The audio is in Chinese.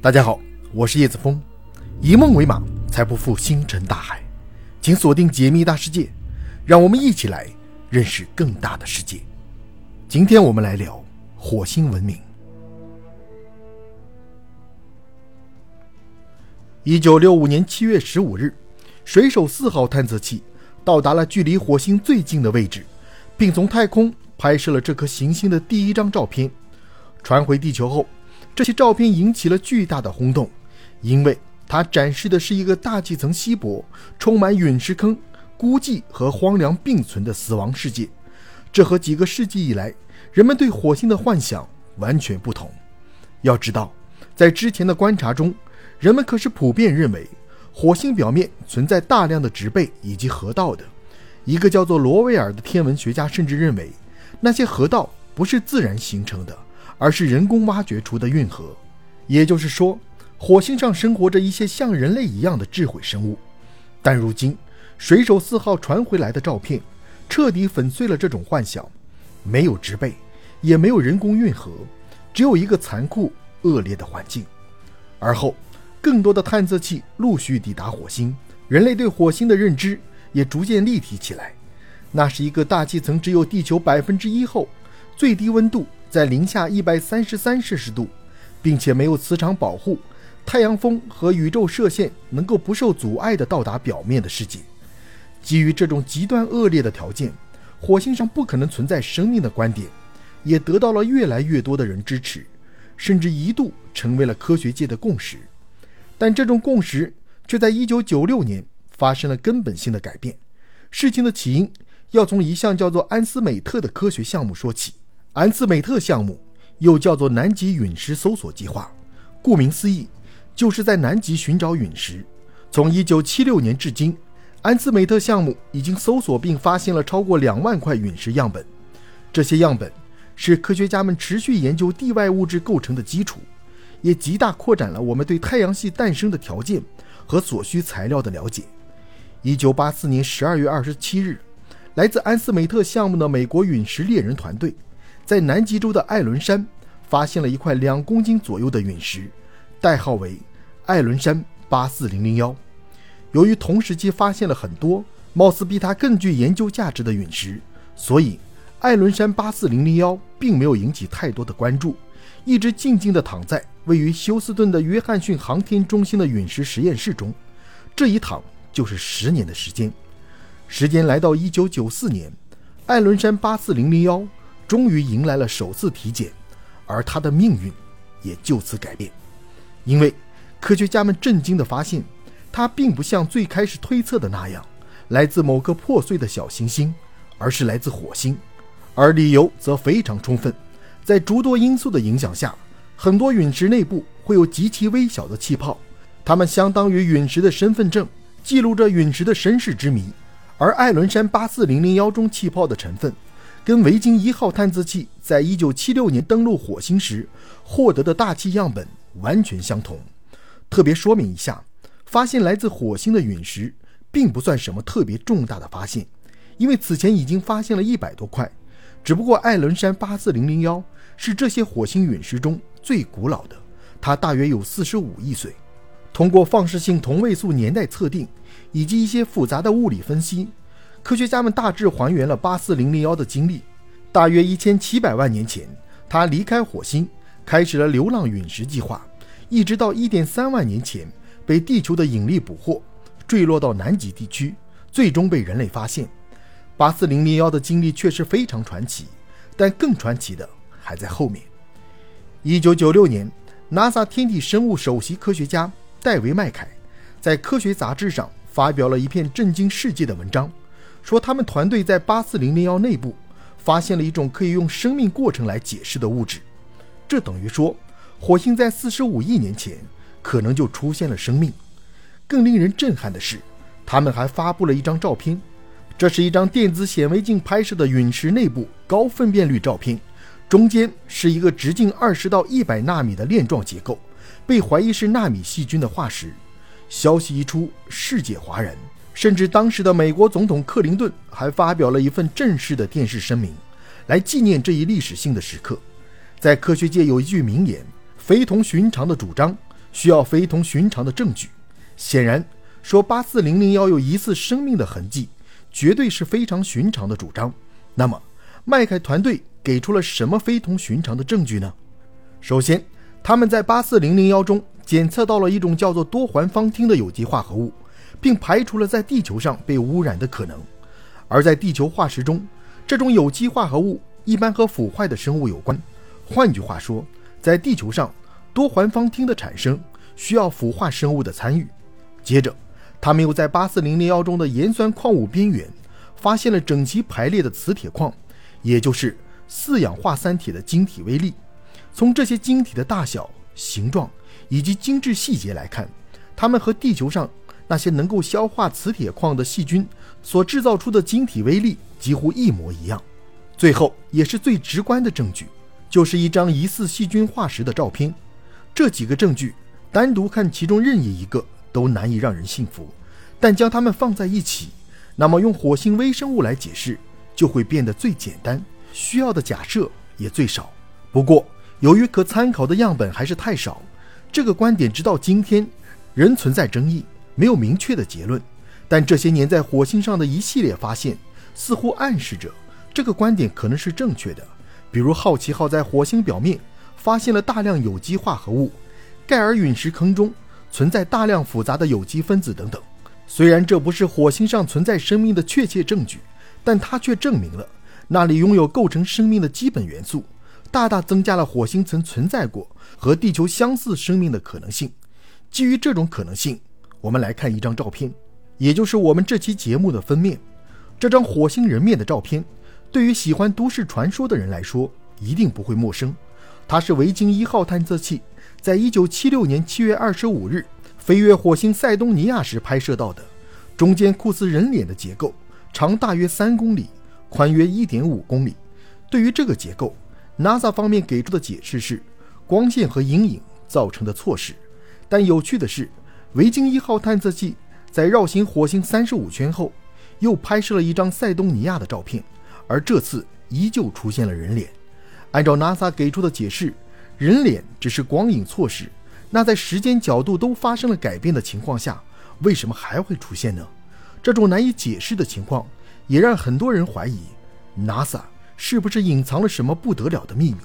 大家好，我是叶子峰，以梦为马，才不负星辰大海。请锁定解密大世界，让我们一起来认识更大的世界。今天我们来聊火星文明。一九六五年七月十五日，水手四号探测器到达了距离火星最近的位置，并从太空拍摄了这颗行星的第一张照片。传回地球后。这些照片引起了巨大的轰动，因为它展示的是一个大气层稀薄、充满陨石坑、孤寂和荒凉并存的死亡世界。这和几个世纪以来人们对火星的幻想完全不同。要知道，在之前的观察中，人们可是普遍认为火星表面存在大量的植被以及河道的。一个叫做罗威尔的天文学家甚至认为，那些河道不是自然形成的。而是人工挖掘出的运河，也就是说，火星上生活着一些像人类一样的智慧生物。但如今，水手四号传回来的照片，彻底粉碎了这种幻想。没有植被，也没有人工运河，只有一个残酷恶劣的环境。而后，更多的探测器陆续抵达火星，人类对火星的认知也逐渐立体起来。那是一个大气层只有地球百分之一后，最低温度。在零下一百三十三摄氏度，并且没有磁场保护，太阳风和宇宙射线能够不受阻碍地到达表面的世界。基于这种极端恶劣的条件，火星上不可能存在生命的观点，也得到了越来越多的人支持，甚至一度成为了科学界的共识。但这种共识却在一九九六年发生了根本性的改变。事情的起因要从一项叫做安斯美特的科学项目说起。安斯美特项目又叫做南极陨石搜索计划，顾名思义，就是在南极寻找陨石。从1976年至今，安斯美特项目已经搜索并发现了超过两万块陨石样本。这些样本是科学家们持续研究地外物质构成的基础，也极大扩展了我们对太阳系诞生的条件和所需材料的了解。1984年12月27日，来自安斯美特项目的美国陨石猎人团队。在南极洲的艾伦山，发现了一块两公斤左右的陨石，代号为艾伦山八四零零幺。由于同时期发现了很多貌似比它更具研究价值的陨石，所以艾伦山八四零零幺并没有引起太多的关注，一直静静地躺在位于休斯顿的约翰逊航天中心的陨石实验室中。这一躺就是十年的时间。时间来到一九九四年，艾伦山八四零零幺。终于迎来了首次体检，而他的命运也就此改变，因为科学家们震惊地发现，它并不像最开始推测的那样来自某个破碎的小行星，而是来自火星，而理由则非常充分。在诸多因素的影响下，很多陨石内部会有极其微小的气泡，它们相当于陨石的身份证，记录着陨石的身世之谜。而艾伦山八四零零幺中气泡的成分。跟维京一号探测器在一九七六年登陆火星时获得的大气样本完全相同。特别说明一下，发现来自火星的陨石并不算什么特别重大的发现，因为此前已经发现了一百多块。只不过艾伦山八四零零幺是这些火星陨石中最古老的，它大约有四十五亿岁。通过放射性同位素年代测定以及一些复杂的物理分析。科学家们大致还原了八四零零幺的经历。大约一千七百万年前，它离开火星，开始了流浪陨石计划，一直到一点三万年前被地球的引力捕获，坠落到南极地区，最终被人类发现。八四零零幺的经历确实非常传奇，但更传奇的还在后面。一九九六年，NASA 天体生物首席科学家戴维·麦凯在科学杂志上发表了一篇震惊世界的文章。说他们团队在八四零零幺内部发现了一种可以用生命过程来解释的物质，这等于说火星在四十五亿年前可能就出现了生命。更令人震撼的是，他们还发布了一张照片，这是一张电子显微镜拍摄的陨石内部高分辨率照片，中间是一个直径二十到一百纳米的链状结构，被怀疑是纳米细菌的化石。消息一出，世界哗然。甚至当时的美国总统克林顿还发表了一份正式的电视声明，来纪念这一历史性的时刻。在科学界有一句名言：“非同寻常的主张需要非同寻常的证据。显然，说八四零零幺有疑似生命的痕迹，绝对是非常寻常的主张。那么，麦凯团队给出了什么非同寻常的证据呢？首先，他们在八四零零幺中检测到了一种叫做多环芳烃的有机化合物，并排除了在地球上被污染的可能。而在地球化石中，这种有机化合物一般和腐坏的生物有关。换句话说，在地球上，多环芳烃的产生需要腐化生物的参与。接着，他们又在八四零零幺中的盐酸矿物边缘发现了整齐排列的磁铁矿，也就是四氧化三铁的晶体微粒。从这些晶体的大小、形状以及精致细节来看，它们和地球上那些能够消化磁铁矿的细菌所制造出的晶体微粒几乎一模一样。最后，也是最直观的证据，就是一张疑似细菌化石的照片。这几个证据单独看其中任意一个。都难以让人信服，但将它们放在一起，那么用火星微生物来解释就会变得最简单，需要的假设也最少。不过，由于可参考的样本还是太少，这个观点直到今天仍存在争议，没有明确的结论。但这些年在火星上的一系列发现，似乎暗示着这个观点可能是正确的。比如，好奇号在火星表面发现了大量有机化合物，盖尔陨石坑中。存在大量复杂的有机分子等等。虽然这不是火星上存在生命的确切证据，但它却证明了那里拥有构成生命的基本元素，大大增加了火星曾存在过和地球相似生命的可能性。基于这种可能性，我们来看一张照片，也就是我们这期节目的封面。这张火星人面的照片，对于喜欢都市传说的人来说一定不会陌生。它是维京一号探测器。在一九七六年七月二十五日飞越火星塞东尼亚时拍摄到的，中间酷似人脸的结构，长大约三公里，宽约一点五公里。对于这个结构，NASA 方面给出的解释是光线和阴影造成的错视。但有趣的是，维京一号探测器在绕行火星三十五圈后，又拍摄了一张塞东尼亚的照片，而这次依旧出现了人脸。按照 NASA 给出的解释。人脸只是光影错视，那在时间角度都发生了改变的情况下，为什么还会出现呢？这种难以解释的情况，也让很多人怀疑，NASA 是不是隐藏了什么不得了的秘密？